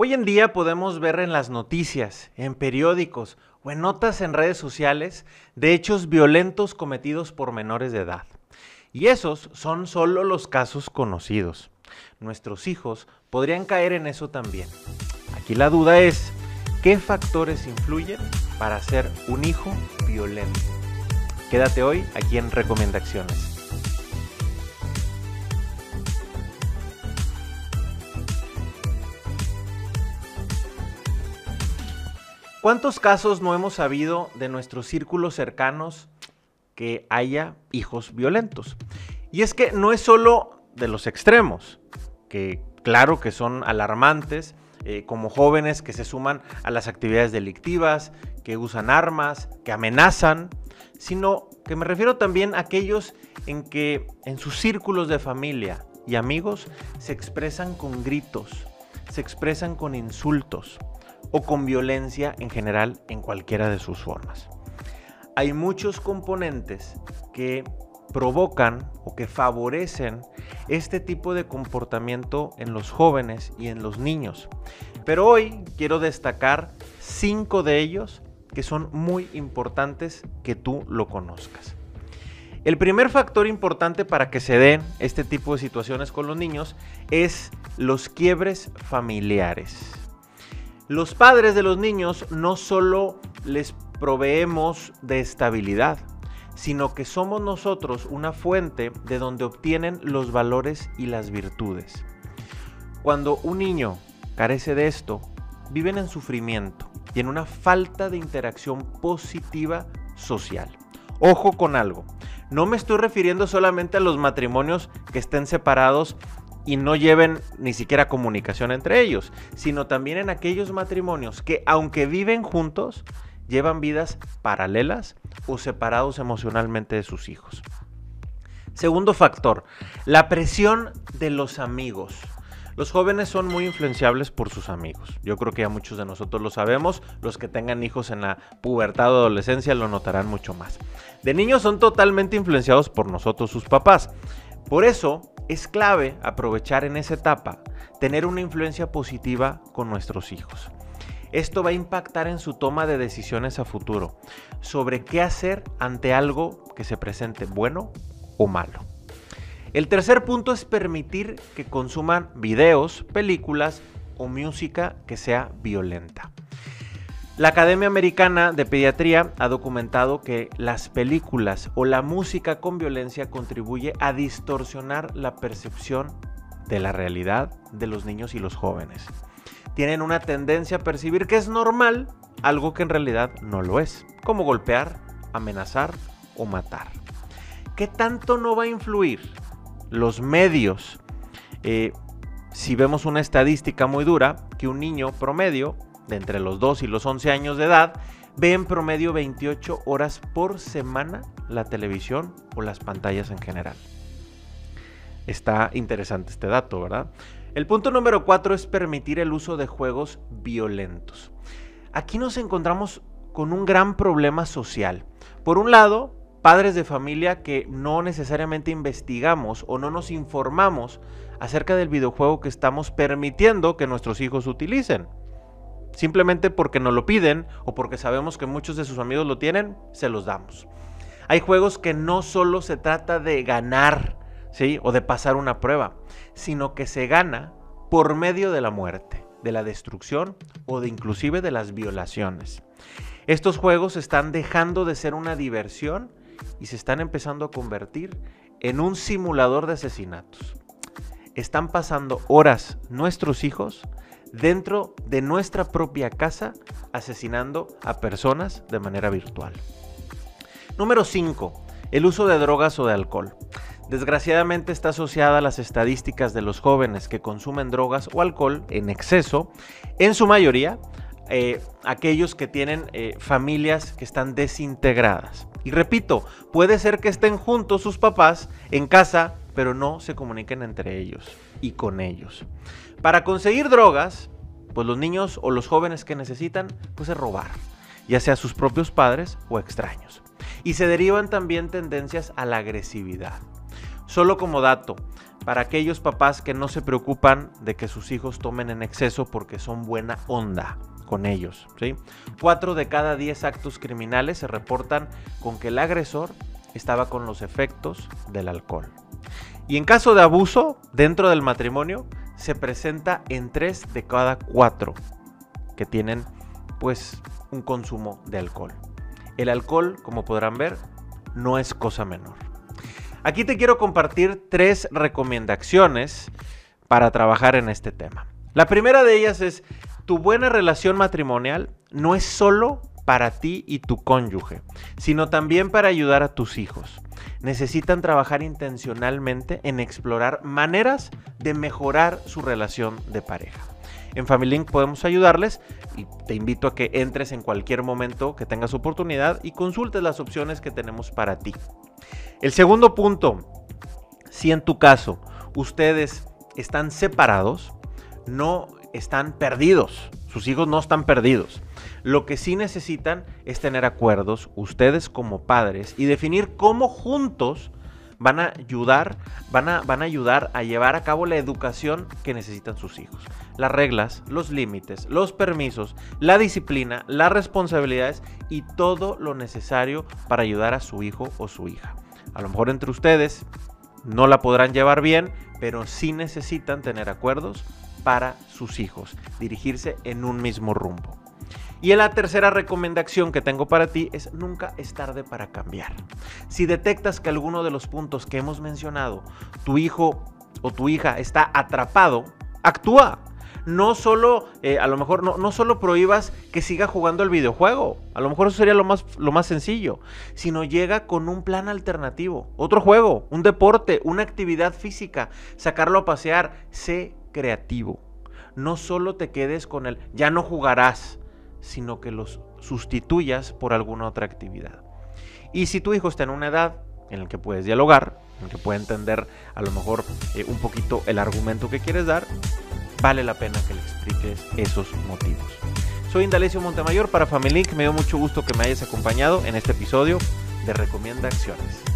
Hoy en día podemos ver en las noticias, en periódicos o en notas en redes sociales de hechos violentos cometidos por menores de edad. Y esos son solo los casos conocidos. Nuestros hijos podrían caer en eso también. Aquí la duda es, ¿qué factores influyen para ser un hijo violento? Quédate hoy aquí en Recomendaciones. ¿Cuántos casos no hemos sabido de nuestros círculos cercanos que haya hijos violentos? Y es que no es solo de los extremos, que claro que son alarmantes, eh, como jóvenes que se suman a las actividades delictivas, que usan armas, que amenazan, sino que me refiero también a aquellos en que en sus círculos de familia y amigos se expresan con gritos, se expresan con insultos, o con violencia en general en cualquiera de sus formas. Hay muchos componentes que provocan o que favorecen este tipo de comportamiento en los jóvenes y en los niños. Pero hoy quiero destacar cinco de ellos que son muy importantes que tú lo conozcas. El primer factor importante para que se den este tipo de situaciones con los niños es los quiebres familiares. Los padres de los niños no solo les proveemos de estabilidad, sino que somos nosotros una fuente de donde obtienen los valores y las virtudes. Cuando un niño carece de esto, viven en sufrimiento y en una falta de interacción positiva social. Ojo con algo, no me estoy refiriendo solamente a los matrimonios que estén separados y no lleven ni siquiera comunicación entre ellos, sino también en aquellos matrimonios que aunque viven juntos, llevan vidas paralelas o separados emocionalmente de sus hijos. Segundo factor, la presión de los amigos. Los jóvenes son muy influenciables por sus amigos. Yo creo que ya muchos de nosotros lo sabemos. Los que tengan hijos en la pubertad o adolescencia lo notarán mucho más. De niños son totalmente influenciados por nosotros, sus papás. Por eso, es clave aprovechar en esa etapa, tener una influencia positiva con nuestros hijos. Esto va a impactar en su toma de decisiones a futuro sobre qué hacer ante algo que se presente bueno o malo. El tercer punto es permitir que consuman videos, películas o música que sea violenta. La Academia Americana de Pediatría ha documentado que las películas o la música con violencia contribuye a distorsionar la percepción de la realidad de los niños y los jóvenes. Tienen una tendencia a percibir que es normal algo que en realidad no lo es, como golpear, amenazar o matar. ¿Qué tanto no va a influir los medios? Eh, si vemos una estadística muy dura, que un niño promedio de entre los 2 y los 11 años de edad ve en promedio 28 horas por semana la televisión o las pantallas en general. Está interesante este dato, ¿verdad? El punto número 4 es permitir el uso de juegos violentos. Aquí nos encontramos con un gran problema social. Por un lado, padres de familia que no necesariamente investigamos o no nos informamos acerca del videojuego que estamos permitiendo que nuestros hijos utilicen. Simplemente porque nos lo piden o porque sabemos que muchos de sus amigos lo tienen, se los damos. Hay juegos que no solo se trata de ganar, ¿sí? O de pasar una prueba, sino que se gana por medio de la muerte, de la destrucción o de inclusive de las violaciones. Estos juegos están dejando de ser una diversión y se están empezando a convertir en un simulador de asesinatos. Están pasando horas nuestros hijos dentro de nuestra propia casa asesinando a personas de manera virtual. Número 5. El uso de drogas o de alcohol. Desgraciadamente está asociada a las estadísticas de los jóvenes que consumen drogas o alcohol en exceso, en su mayoría eh, aquellos que tienen eh, familias que están desintegradas. Y repito, puede ser que estén juntos sus papás en casa, pero no se comuniquen entre ellos y con ellos. Para conseguir drogas, pues los niños o los jóvenes que necesitan, pues es robar, ya sea sus propios padres o extraños. Y se derivan también tendencias a la agresividad. Solo como dato, para aquellos papás que no se preocupan de que sus hijos tomen en exceso porque son buena onda con ellos. ¿sí? Cuatro de cada diez actos criminales se reportan con que el agresor estaba con los efectos del alcohol. Y en caso de abuso dentro del matrimonio, se presenta en tres de cada cuatro que tienen pues un consumo de alcohol. El alcohol, como podrán ver, no es cosa menor. Aquí te quiero compartir tres recomendaciones para trabajar en este tema. La primera de ellas es, tu buena relación matrimonial no es solo para ti y tu cónyuge, sino también para ayudar a tus hijos. Necesitan trabajar intencionalmente en explorar maneras de mejorar su relación de pareja. En FamilyLink podemos ayudarles y te invito a que entres en cualquier momento que tengas oportunidad y consultes las opciones que tenemos para ti. El segundo punto, si en tu caso ustedes están separados, no están perdidos, sus hijos no están perdidos. Lo que sí necesitan es tener acuerdos, ustedes como padres, y definir cómo juntos van a ayudar, van a, van a ayudar a llevar a cabo la educación que necesitan sus hijos. Las reglas, los límites, los permisos, la disciplina, las responsabilidades y todo lo necesario para ayudar a su hijo o su hija. A lo mejor entre ustedes no la podrán llevar bien, pero sí necesitan tener acuerdos para sus hijos, dirigirse en un mismo rumbo. Y la tercera recomendación que tengo para ti es nunca es tarde para cambiar. Si detectas que alguno de los puntos que hemos mencionado, tu hijo o tu hija está atrapado, actúa. No solo, eh, a lo mejor, no, no solo prohíbas que siga jugando el videojuego, a lo mejor eso sería lo más, lo más sencillo, sino llega con un plan alternativo, otro juego, un deporte, una actividad física, sacarlo a pasear, sé creativo. No solo te quedes con el, ya no jugarás, sino que los sustituyas por alguna otra actividad. Y si tu hijo está en una edad en la que puedes dialogar, en la que puede entender a lo mejor eh, un poquito el argumento que quieres dar, vale la pena que le expliques esos motivos. Soy Indalecio Montemayor para Family Link. Me dio mucho gusto que me hayas acompañado en este episodio de Recomienda Acciones.